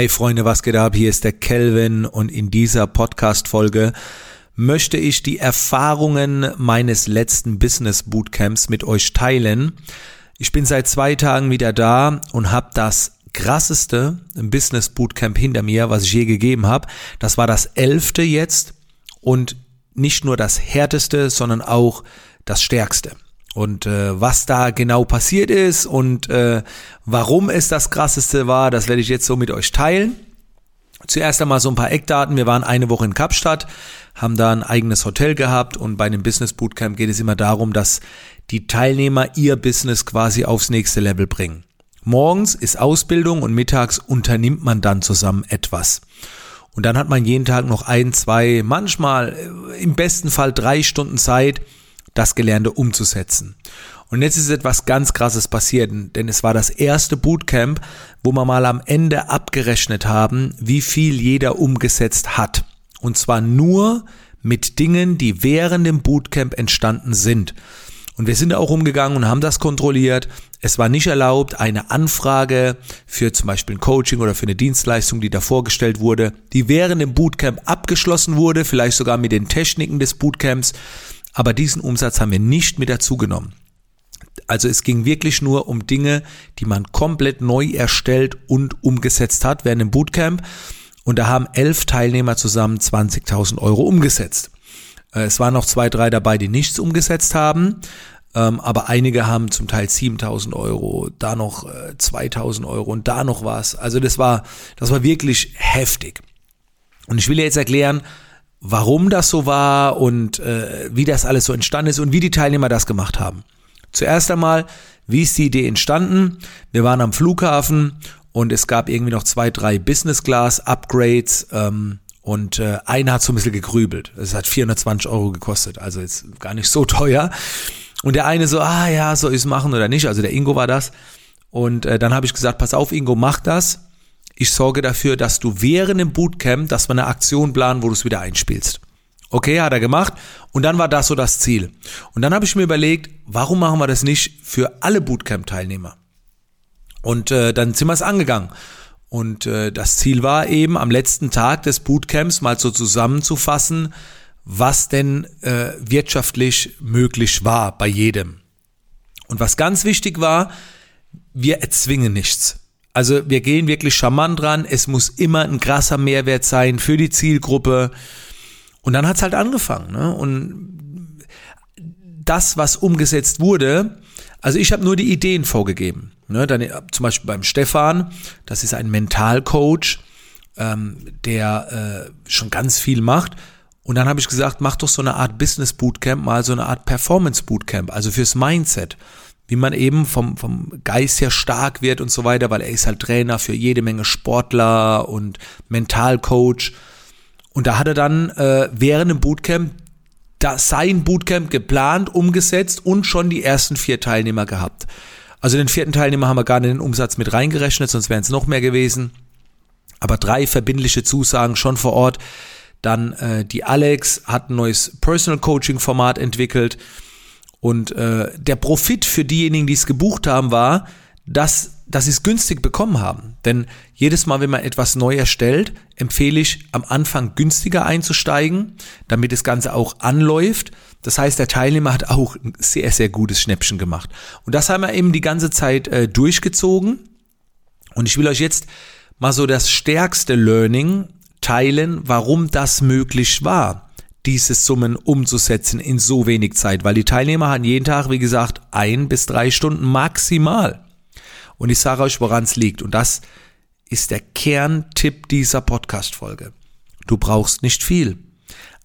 Hey Freunde, was geht ab? Hier ist der Kelvin und in dieser Podcast-Folge möchte ich die Erfahrungen meines letzten Business Bootcamps mit euch teilen. Ich bin seit zwei Tagen wieder da und habe das krasseste Business Bootcamp hinter mir, was ich je gegeben habe. Das war das elfte jetzt und nicht nur das härteste, sondern auch das stärkste. Und äh, was da genau passiert ist und äh, warum es das krasseste war, das werde ich jetzt so mit euch teilen. Zuerst einmal so ein paar Eckdaten. Wir waren eine Woche in Kapstadt, haben da ein eigenes Hotel gehabt und bei einem Business Bootcamp geht es immer darum, dass die Teilnehmer ihr Business quasi aufs nächste Level bringen. Morgens ist Ausbildung und mittags unternimmt man dann zusammen etwas. Und dann hat man jeden Tag noch ein, zwei, manchmal äh, im besten Fall drei Stunden Zeit, das Gelernte umzusetzen. Und jetzt ist etwas ganz Krasses passiert, denn es war das erste Bootcamp, wo wir mal am Ende abgerechnet haben, wie viel jeder umgesetzt hat. Und zwar nur mit Dingen, die während dem Bootcamp entstanden sind. Und wir sind auch umgegangen und haben das kontrolliert. Es war nicht erlaubt, eine Anfrage für zum Beispiel ein Coaching oder für eine Dienstleistung, die da vorgestellt wurde, die während dem Bootcamp abgeschlossen wurde, vielleicht sogar mit den Techniken des Bootcamps, aber diesen Umsatz haben wir nicht mit dazu genommen. Also es ging wirklich nur um Dinge, die man komplett neu erstellt und umgesetzt hat während dem Bootcamp. Und da haben elf Teilnehmer zusammen 20.000 Euro umgesetzt. Äh, es waren noch zwei, drei dabei, die nichts umgesetzt haben. Ähm, aber einige haben zum Teil 7000 Euro, da noch 2000 äh, Euro und da noch was. Also das war, das war wirklich heftig. Und ich will jetzt erklären, warum das so war und äh, wie das alles so entstanden ist und wie die Teilnehmer das gemacht haben. Zuerst einmal, wie ist die Idee entstanden? Wir waren am Flughafen und es gab irgendwie noch zwei, drei Business Class Upgrades ähm, und äh, einer hat so ein bisschen gegrübelt. Es hat 420 Euro gekostet, also jetzt gar nicht so teuer. Und der eine so, ah ja, soll ich es machen oder nicht? Also der Ingo war das. Und äh, dann habe ich gesagt, pass auf, Ingo, mach das ich sorge dafür, dass du während dem Bootcamp, dass wir eine Aktion planen, wo du es wieder einspielst. Okay, hat er gemacht. Und dann war das so das Ziel. Und dann habe ich mir überlegt, warum machen wir das nicht für alle Bootcamp-Teilnehmer? Und äh, dann sind wir es angegangen. Und äh, das Ziel war eben, am letzten Tag des Bootcamps mal so zusammenzufassen, was denn äh, wirtschaftlich möglich war bei jedem. Und was ganz wichtig war, wir erzwingen nichts. Also wir gehen wirklich charmant dran. Es muss immer ein krasser Mehrwert sein für die Zielgruppe. Und dann hat's halt angefangen. Ne? Und das, was umgesetzt wurde, also ich habe nur die Ideen vorgegeben. Ne? Dann zum Beispiel beim Stefan, das ist ein Mentalcoach, ähm, der äh, schon ganz viel macht. Und dann habe ich gesagt, mach doch so eine Art Business Bootcamp, mal so eine Art Performance Bootcamp, also fürs Mindset wie man eben vom, vom Geist her stark wird und so weiter, weil er ist halt Trainer für jede Menge Sportler und Mentalcoach. Und da hat er dann äh, während dem Bootcamp da sein Bootcamp geplant, umgesetzt und schon die ersten vier Teilnehmer gehabt. Also den vierten Teilnehmer haben wir gar nicht in den Umsatz mit reingerechnet, sonst wären es noch mehr gewesen. Aber drei verbindliche Zusagen schon vor Ort. Dann äh, die Alex hat ein neues Personal Coaching Format entwickelt. Und äh, der Profit für diejenigen, die es gebucht haben, war, dass, dass sie es günstig bekommen haben. Denn jedes Mal, wenn man etwas neu erstellt, empfehle ich am Anfang günstiger einzusteigen, damit das Ganze auch anläuft. Das heißt, der Teilnehmer hat auch ein sehr, sehr gutes Schnäppchen gemacht. Und das haben wir eben die ganze Zeit äh, durchgezogen. Und ich will euch jetzt mal so das stärkste Learning teilen, warum das möglich war diese Summen umzusetzen in so wenig Zeit, weil die Teilnehmer hatten jeden Tag, wie gesagt, ein bis drei Stunden maximal. Und ich sage euch, woran es liegt. Und das ist der Kerntipp dieser Podcast-Folge. Du brauchst nicht viel.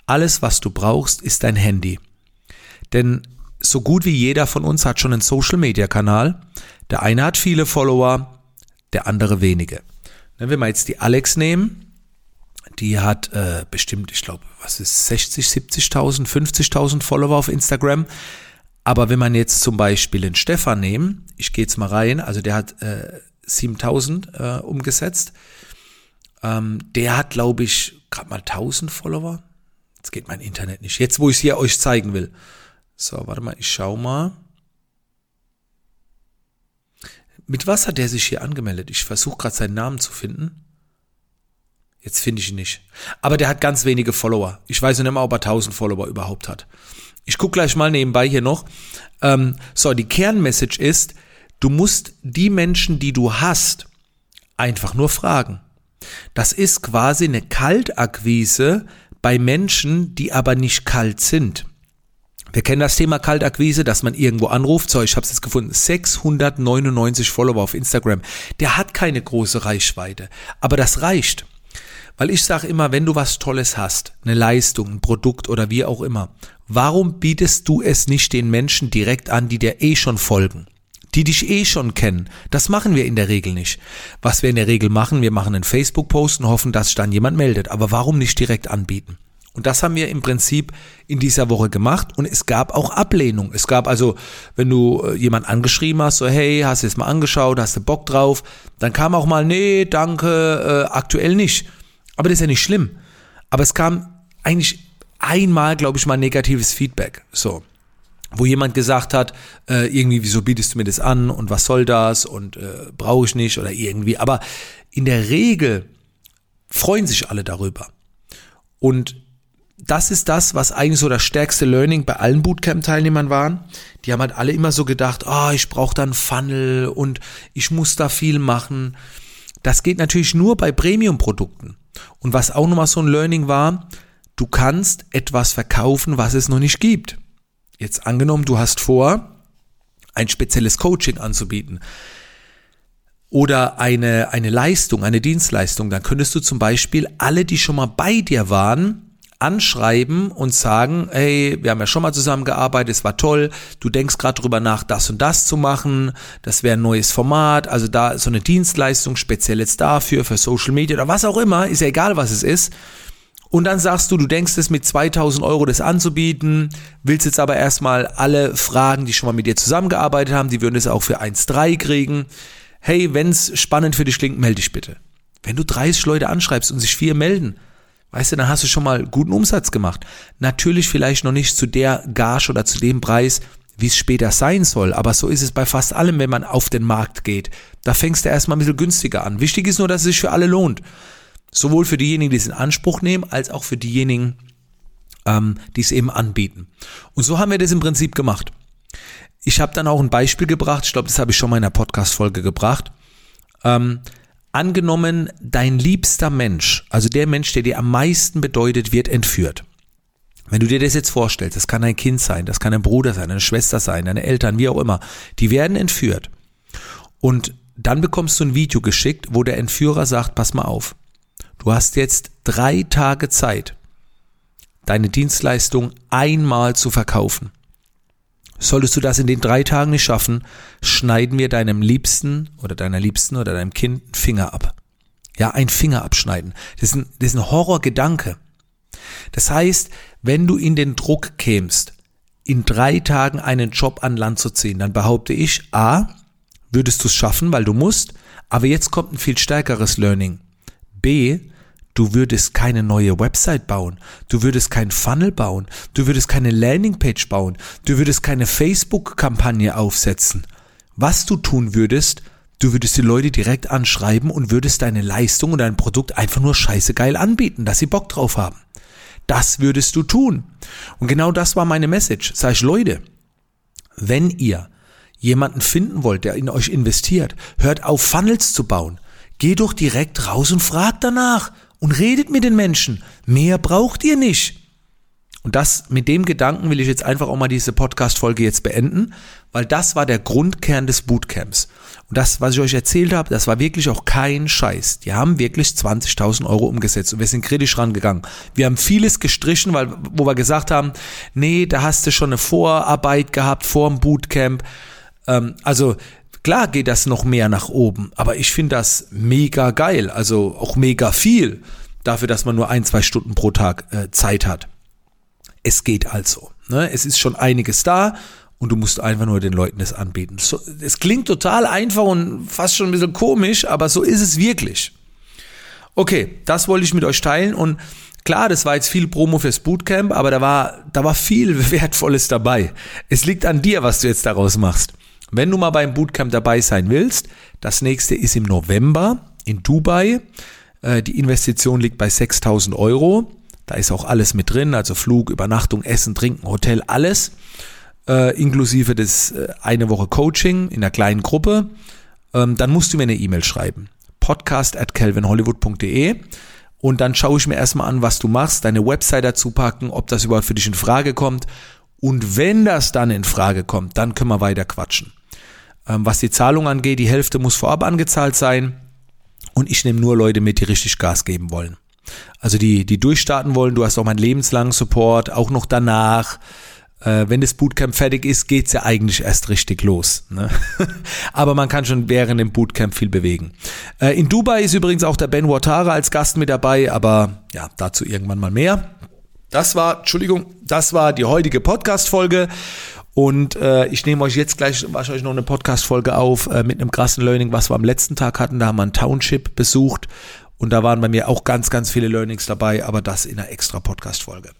Alles, was du brauchst, ist dein Handy. Denn so gut wie jeder von uns hat schon einen Social-Media-Kanal. Der eine hat viele Follower, der andere wenige. Wenn wir jetzt die Alex nehmen, die hat äh, bestimmt, ich glaube, was ist 60, 70.000, 50.000 Follower auf Instagram. Aber wenn man jetzt zum Beispiel den Stefan nehmen, ich gehe jetzt mal rein, also der hat äh, 7.000 äh, umgesetzt. Ähm, der hat, glaube ich, gerade mal 1.000 Follower. Jetzt geht mein Internet nicht. Jetzt, wo ich es hier euch zeigen will. So, warte mal, ich schau mal. Mit was hat der sich hier angemeldet? Ich versuche gerade seinen Namen zu finden. Jetzt finde ich ihn nicht. Aber der hat ganz wenige Follower. Ich weiß nicht mal, ob er 1000 Follower überhaupt hat. Ich gucke gleich mal nebenbei hier noch. Ähm, so, die Kernmessage ist, du musst die Menschen, die du hast, einfach nur fragen. Das ist quasi eine Kaltakquise bei Menschen, die aber nicht kalt sind. Wir kennen das Thema Kaltakquise, dass man irgendwo anruft. So, ich habe es jetzt gefunden. 699 Follower auf Instagram. Der hat keine große Reichweite, aber das reicht. Weil ich sage immer, wenn du was Tolles hast, eine Leistung, ein Produkt oder wie auch immer, warum bietest du es nicht den Menschen direkt an, die dir eh schon folgen? Die dich eh schon kennen. Das machen wir in der Regel nicht. Was wir in der Regel machen, wir machen einen Facebook-Post und hoffen, dass sich dann jemand meldet. Aber warum nicht direkt anbieten? Und das haben wir im Prinzip in dieser Woche gemacht und es gab auch Ablehnung. Es gab also, wenn du äh, jemand angeschrieben hast, so hey, hast du es mal angeschaut, hast du Bock drauf, dann kam auch mal, nee, danke, äh, aktuell nicht. Aber das ist ja nicht schlimm. Aber es kam eigentlich einmal, glaube ich, mal negatives Feedback. So. Wo jemand gesagt hat, äh, irgendwie, wieso bietest du mir das an und was soll das und äh, brauche ich nicht oder irgendwie. Aber in der Regel freuen sich alle darüber. Und das ist das, was eigentlich so das stärkste Learning bei allen Bootcamp-Teilnehmern waren. Die haben halt alle immer so gedacht, ah, oh, ich brauche dann Funnel und ich muss da viel machen. Das geht natürlich nur bei Premium-Produkten. Und was auch nochmal so ein Learning war, du kannst etwas verkaufen, was es noch nicht gibt. Jetzt angenommen, du hast vor, ein spezielles Coaching anzubieten oder eine, eine Leistung, eine Dienstleistung, dann könntest du zum Beispiel alle, die schon mal bei dir waren, anschreiben und sagen, hey, wir haben ja schon mal zusammengearbeitet, es war toll, du denkst gerade drüber nach, das und das zu machen, das wäre ein neues Format, also da so eine Dienstleistung speziell jetzt dafür, für Social Media oder was auch immer, ist ja egal, was es ist. Und dann sagst du, du denkst es mit 2000 Euro das anzubieten, willst jetzt aber erstmal alle fragen, die schon mal mit dir zusammengearbeitet haben, die würden es auch für 1,3 kriegen. Hey, wenn's spannend für dich klingt, melde dich bitte. Wenn du 30 Leute anschreibst und sich vier melden, Weißt du, dann hast du schon mal guten Umsatz gemacht. Natürlich vielleicht noch nicht zu der Gage oder zu dem Preis, wie es später sein soll. Aber so ist es bei fast allem, wenn man auf den Markt geht. Da fängst du erstmal ein bisschen günstiger an. Wichtig ist nur, dass es sich für alle lohnt. Sowohl für diejenigen, die es in Anspruch nehmen, als auch für diejenigen, ähm, die es eben anbieten. Und so haben wir das im Prinzip gemacht. Ich habe dann auch ein Beispiel gebracht, ich glaube, das habe ich schon mal in einer Podcast-Folge gebracht. Ähm, Angenommen, dein liebster Mensch, also der Mensch, der dir am meisten bedeutet, wird entführt. Wenn du dir das jetzt vorstellst, das kann ein Kind sein, das kann ein Bruder sein, eine Schwester sein, deine Eltern, wie auch immer, die werden entführt. Und dann bekommst du ein Video geschickt, wo der Entführer sagt, pass mal auf, du hast jetzt drei Tage Zeit, deine Dienstleistung einmal zu verkaufen. Solltest du das in den drei Tagen nicht schaffen, schneiden wir deinem Liebsten oder deiner Liebsten oder deinem Kind einen Finger ab. Ja, ein Finger abschneiden. Das ist ein, das ist ein Horrorgedanke. Das heißt, wenn du in den Druck kämst, in drei Tagen einen Job an Land zu ziehen, dann behaupte ich, a, würdest du es schaffen, weil du musst, aber jetzt kommt ein viel stärkeres Learning. B, Du würdest keine neue Website bauen. Du würdest kein Funnel bauen. Du würdest keine Landingpage bauen. Du würdest keine Facebook-Kampagne aufsetzen. Was du tun würdest, du würdest die Leute direkt anschreiben und würdest deine Leistung und dein Produkt einfach nur scheiße geil anbieten, dass sie Bock drauf haben. Das würdest du tun. Und genau das war meine Message. Sag ich, Leute, wenn ihr jemanden finden wollt, der in euch investiert, hört auf, Funnels zu bauen. Geh doch direkt raus und frag danach und redet mit den Menschen. Mehr braucht ihr nicht. Und das mit dem Gedanken will ich jetzt einfach auch mal diese Podcast-Folge jetzt beenden, weil das war der Grundkern des Bootcamps. Und das, was ich euch erzählt habe, das war wirklich auch kein Scheiß. Die haben wirklich 20.000 Euro umgesetzt und wir sind kritisch rangegangen. Wir haben vieles gestrichen, weil, wo wir gesagt haben, nee, da hast du schon eine Vorarbeit gehabt vor dem Bootcamp. Ähm, also Klar geht das noch mehr nach oben, aber ich finde das mega geil, also auch mega viel dafür, dass man nur ein, zwei Stunden pro Tag äh, Zeit hat. Es geht also. Ne? Es ist schon einiges da und du musst einfach nur den Leuten das anbieten. So, es klingt total einfach und fast schon ein bisschen komisch, aber so ist es wirklich. Okay, das wollte ich mit euch teilen und Klar, das war jetzt viel Promo fürs Bootcamp, aber da war, da war viel Wertvolles dabei. Es liegt an dir, was du jetzt daraus machst. Wenn du mal beim Bootcamp dabei sein willst, das nächste ist im November in Dubai. Äh, die Investition liegt bei 6000 Euro. Da ist auch alles mit drin, also Flug, Übernachtung, Essen, Trinken, Hotel, alles. Äh, inklusive des äh, eine Woche Coaching in einer kleinen Gruppe. Ähm, dann musst du mir eine E-Mail schreiben. Podcast at calvinhollywood.de und dann schaue ich mir erstmal an, was du machst, deine Website dazu packen, ob das überhaupt für dich in Frage kommt. Und wenn das dann in Frage kommt, dann können wir weiter quatschen. Ähm, was die Zahlung angeht, die Hälfte muss vorab angezahlt sein. Und ich nehme nur Leute mit, die richtig Gas geben wollen. Also die, die durchstarten wollen. Du hast auch meinen lebenslangen Support, auch noch danach. Äh, wenn das Bootcamp fertig ist, geht's ja eigentlich erst richtig los. Ne? Aber man kann schon während dem Bootcamp viel bewegen. Äh, in Dubai ist übrigens auch der Ben Watara als Gast mit dabei, aber ja, dazu irgendwann mal mehr. Das war, Entschuldigung, das war die heutige Podcast-Folge. Und äh, ich nehme euch jetzt gleich wahrscheinlich noch eine Podcast-Folge auf äh, mit einem krassen Learning, was wir am letzten Tag hatten. Da haben wir ein Township besucht und da waren bei mir auch ganz, ganz viele Learnings dabei, aber das in einer extra Podcast-Folge.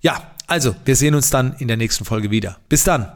Ja, also, wir sehen uns dann in der nächsten Folge wieder. Bis dann.